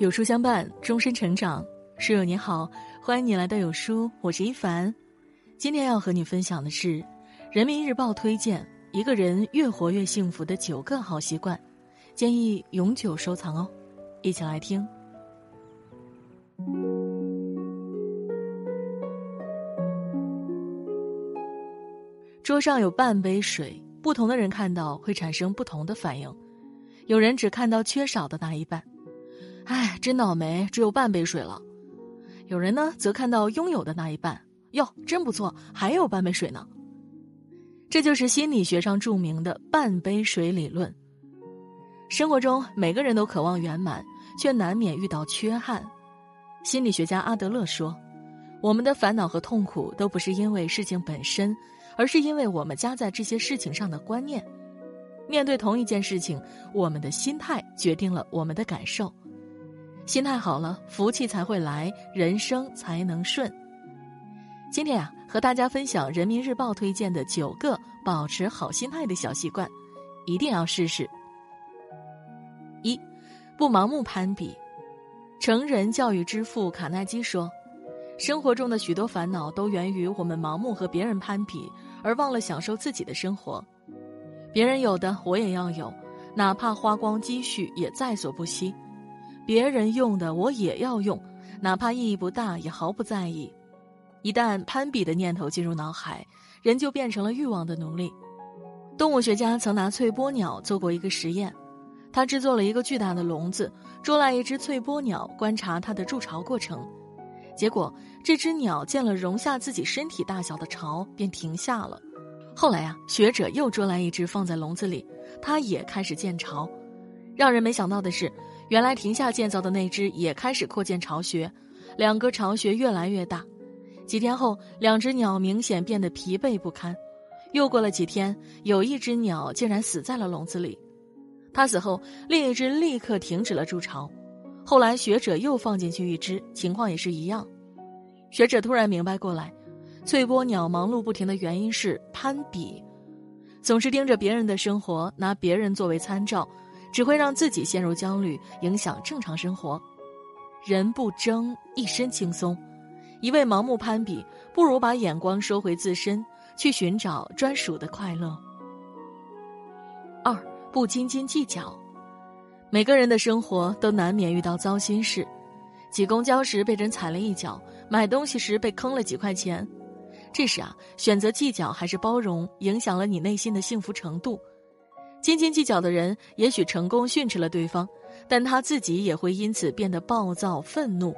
有书相伴，终身成长。书友你好，欢迎你来到有书，我是一凡。今天要和你分享的是《人民日报》推荐一个人越活越幸福的九个好习惯，建议永久收藏哦。一起来听。桌上有半杯水，不同的人看到会产生不同的反应。有人只看到缺少的那一半。哎，真倒霉，只有半杯水了。有人呢，则看到拥有的那一半，哟，真不错，还有半杯水呢。这就是心理学上著名的半杯水理论。生活中，每个人都渴望圆满，却难免遇到缺憾。心理学家阿德勒说：“我们的烦恼和痛苦都不是因为事情本身，而是因为我们加在这些事情上的观念。面对同一件事情，我们的心态决定了我们的感受。”心态好了，福气才会来，人生才能顺。今天啊，和大家分享人民日报推荐的九个保持好心态的小习惯，一定要试试。一，不盲目攀比。成人教育之父卡耐基说：“生活中的许多烦恼都源于我们盲目和别人攀比，而忘了享受自己的生活。别人有的我也要有，哪怕花光积蓄也在所不惜。”别人用的我也要用，哪怕意义不大也毫不在意。一旦攀比的念头进入脑海，人就变成了欲望的奴隶。动物学家曾拿翠波鸟做过一个实验，他制作了一个巨大的笼子，捉来一只翠波鸟，观察它的筑巢过程。结果，这只鸟见了容下自己身体大小的巢，便停下了。后来啊，学者又捉来一只放在笼子里，它也开始建巢。让人没想到的是。原来停下建造的那只也开始扩建巢穴，两个巢穴越来越大。几天后，两只鸟明显变得疲惫不堪。又过了几天，有一只鸟竟然死在了笼子里。它死后，另一只立刻停止了筑巢。后来，学者又放进去一只，情况也是一样。学者突然明白过来，翠波鸟忙碌不停的原因是攀比，总是盯着别人的生活，拿别人作为参照。只会让自己陷入焦虑，影响正常生活。人不争，一身轻松；一味盲目攀比，不如把眼光收回自身，去寻找专属的快乐。二不斤斤计较。每个人的生活都难免遇到糟心事：挤公交时被人踩了一脚，买东西时被坑了几块钱。这时啊，选择计较还是包容，影响了你内心的幸福程度。斤斤计较的人，也许成功训斥了对方，但他自己也会因此变得暴躁愤怒。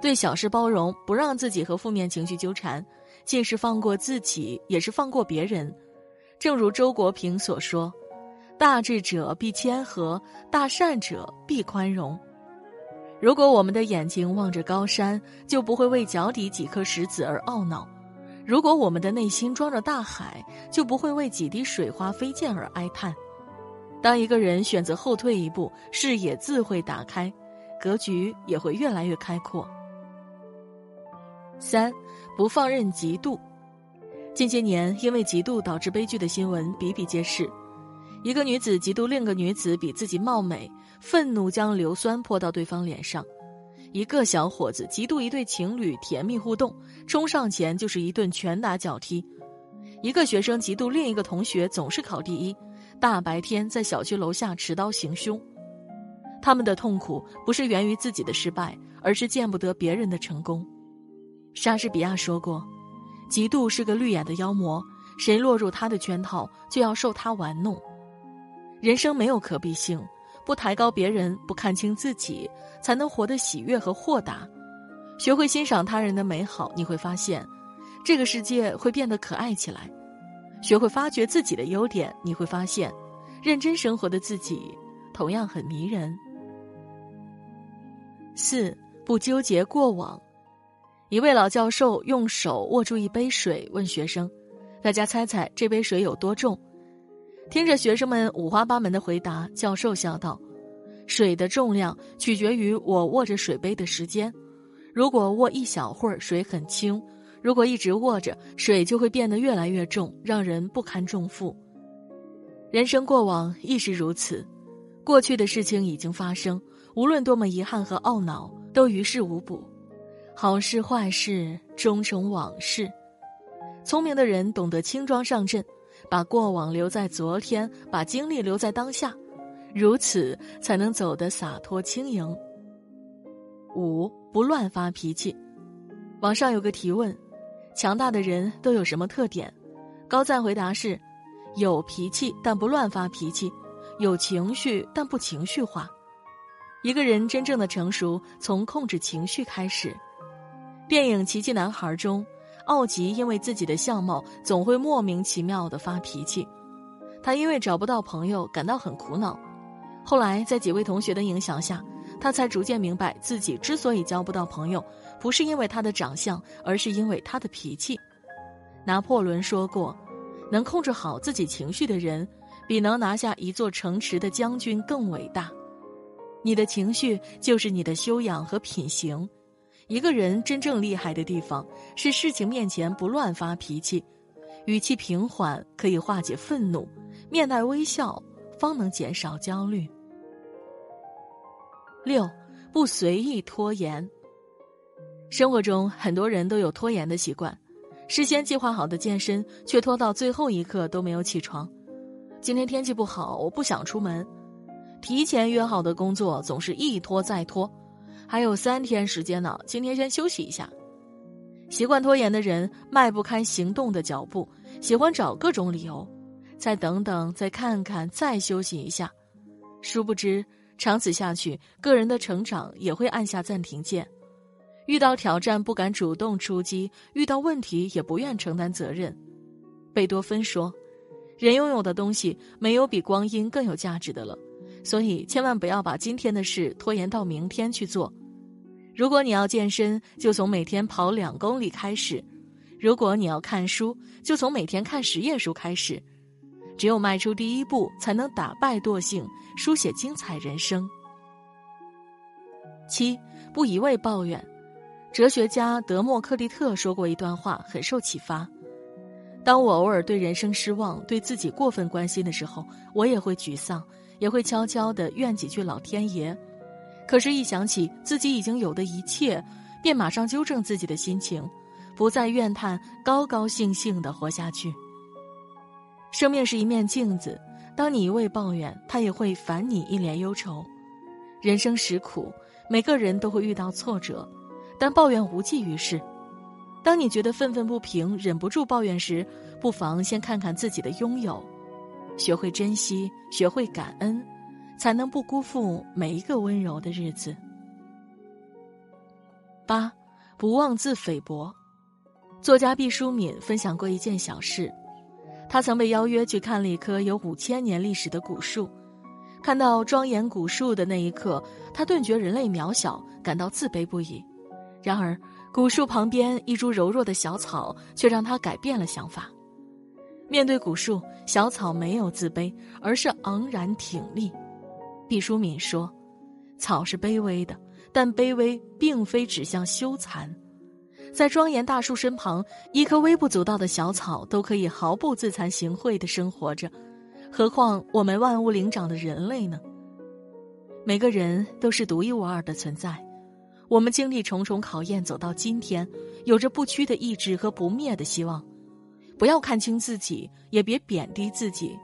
对小事包容，不让自己和负面情绪纠缠，既是放过自己，也是放过别人。正如周国平所说：“大智者必谦和，大善者必宽容。”如果我们的眼睛望着高山，就不会为脚底几颗石子而懊恼。如果我们的内心装着大海，就不会为几滴水花飞溅而哀叹。当一个人选择后退一步，视野自会打开，格局也会越来越开阔。三，不放任嫉妒。近些年，因为嫉妒导致悲剧的新闻比比皆是。一个女子嫉妒另个女子比自己貌美，愤怒将硫酸泼到对方脸上。一个小伙子嫉妒一对情侣甜蜜互动，冲上前就是一顿拳打脚踢；一个学生嫉妒另一个同学总是考第一，大白天在小区楼下持刀行凶。他们的痛苦不是源于自己的失败，而是见不得别人的成功。莎士比亚说过：“嫉妒是个绿眼的妖魔，谁落入他的圈套，就要受他玩弄。”人生没有可比性。不抬高别人，不看清自己，才能活得喜悦和豁达。学会欣赏他人的美好，你会发现，这个世界会变得可爱起来。学会发掘自己的优点，你会发现，认真生活的自己同样很迷人。四不纠结过往。一位老教授用手握住一杯水，问学生：“大家猜猜这杯水有多重？”听着学生们五花八门的回答，教授笑道：“水的重量取决于我握着水杯的时间。如果握一小会儿，水很轻；如果一直握着，水就会变得越来越重，让人不堪重负。人生过往亦是如此，过去的事情已经发生，无论多么遗憾和懊恼，都于事无补。好事坏事终成往事。聪明的人懂得轻装上阵，把过往留在昨天，把精力留在当下，如此才能走得洒脱轻盈。五不乱发脾气。网上有个提问：强大的人都有什么特点？高赞回答是：有脾气但不乱发脾气，有情绪但不情绪化。一个人真正的成熟，从控制情绪开始。电影《奇迹男孩》中，奥吉因为自己的相貌总会莫名其妙的发脾气，他因为找不到朋友感到很苦恼。后来在几位同学的影响下，他才逐渐明白自己之所以交不到朋友，不是因为他的长相，而是因为他的脾气。拿破仑说过：“能控制好自己情绪的人，比能拿下一座城池的将军更伟大。”你的情绪就是你的修养和品行。一个人真正厉害的地方是事情面前不乱发脾气，语气平缓可以化解愤怒，面带微笑方能减少焦虑。六，不随意拖延。生活中很多人都有拖延的习惯，事先计划好的健身却拖到最后一刻都没有起床。今天天气不好，我不想出门。提前约好的工作总是一拖再拖。还有三天时间呢，今天先休息一下。习惯拖延的人迈不开行动的脚步，喜欢找各种理由，再等等，再看看，再休息一下。殊不知，长此下去，个人的成长也会按下暂停键。遇到挑战不敢主动出击，遇到问题也不愿承担责任。贝多芬说：“人拥有的东西，没有比光阴更有价值的了。”所以，千万不要把今天的事拖延到明天去做。如果你要健身，就从每天跑两公里开始；如果你要看书，就从每天看十页书开始。只有迈出第一步，才能打败惰性，书写精彩人生。七，不一味抱怨。哲学家德谟克利特说过一段话，很受启发：当我偶尔对人生失望，对自己过分关心的时候，我也会沮丧，也会悄悄的怨几句老天爷。可是，一想起自己已经有的一切，便马上纠正自己的心情，不再怨叹，高高兴兴的活下去。生命是一面镜子，当你一味抱怨，它也会反你一脸忧愁。人生实苦，每个人都会遇到挫折，但抱怨无济于事。当你觉得愤愤不平，忍不住抱怨时，不妨先看看自己的拥有，学会珍惜，学会感恩。才能不辜负每一个温柔的日子。八，不妄自菲薄。作家毕淑敏分享过一件小事：他曾被邀约去看了一棵有五千年历史的古树，看到庄严古树的那一刻，他顿觉人类渺小，感到自卑不已。然而，古树旁边一株柔弱的小草却让他改变了想法。面对古树，小草没有自卑，而是昂然挺立。毕淑敏说：“草是卑微的，但卑微并非指向羞惭。在庄严大树身旁，一棵微不足道的小草都可以毫不自惭形秽的生活着，何况我们万物灵长的人类呢？每个人都是独一无二的存在，我们经历重重考验走到今天，有着不屈的意志和不灭的希望。不要看清自己，也别贬低自己，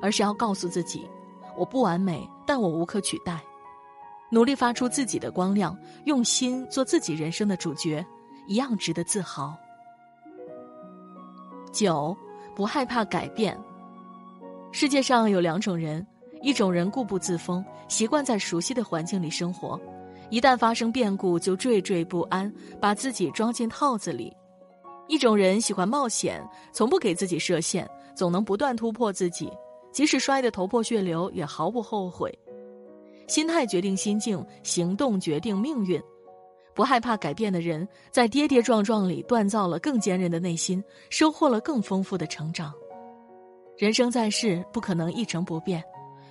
而是要告诉自己。”我不完美，但我无可取代。努力发出自己的光亮，用心做自己人生的主角，一样值得自豪。九，不害怕改变。世界上有两种人：一种人固步自封，习惯在熟悉的环境里生活，一旦发生变故就惴惴不安，把自己装进套子里；一种人喜欢冒险，从不给自己设限，总能不断突破自己。即使摔得头破血流，也毫不后悔。心态决定心境，行动决定命运。不害怕改变的人，在跌跌撞撞里锻造了更坚韧的内心，收获了更丰富的成长。人生在世，不可能一成不变。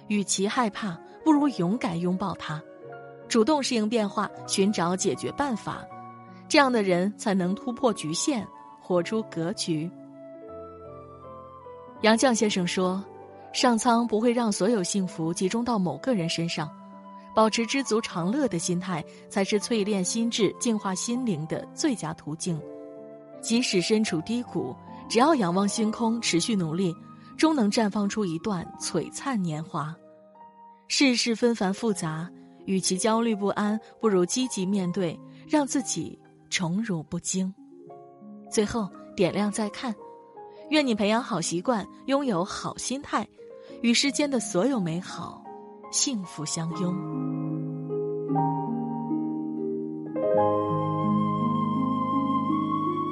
与其害怕，不如勇敢拥抱它，主动适应变化，寻找解决办法。这样的人才能突破局限，活出格局。杨绛先生说。上苍不会让所有幸福集中到某个人身上，保持知足常乐的心态，才是淬炼心智、净化心灵的最佳途径。即使身处低谷，只要仰望星空，持续努力，终能绽放出一段璀璨年华。世事纷繁复杂，与其焦虑不安，不如积极面对，让自己宠辱不惊。最后，点亮再看，愿你培养好习惯，拥有好心态，与世间的所有美好。幸福相拥。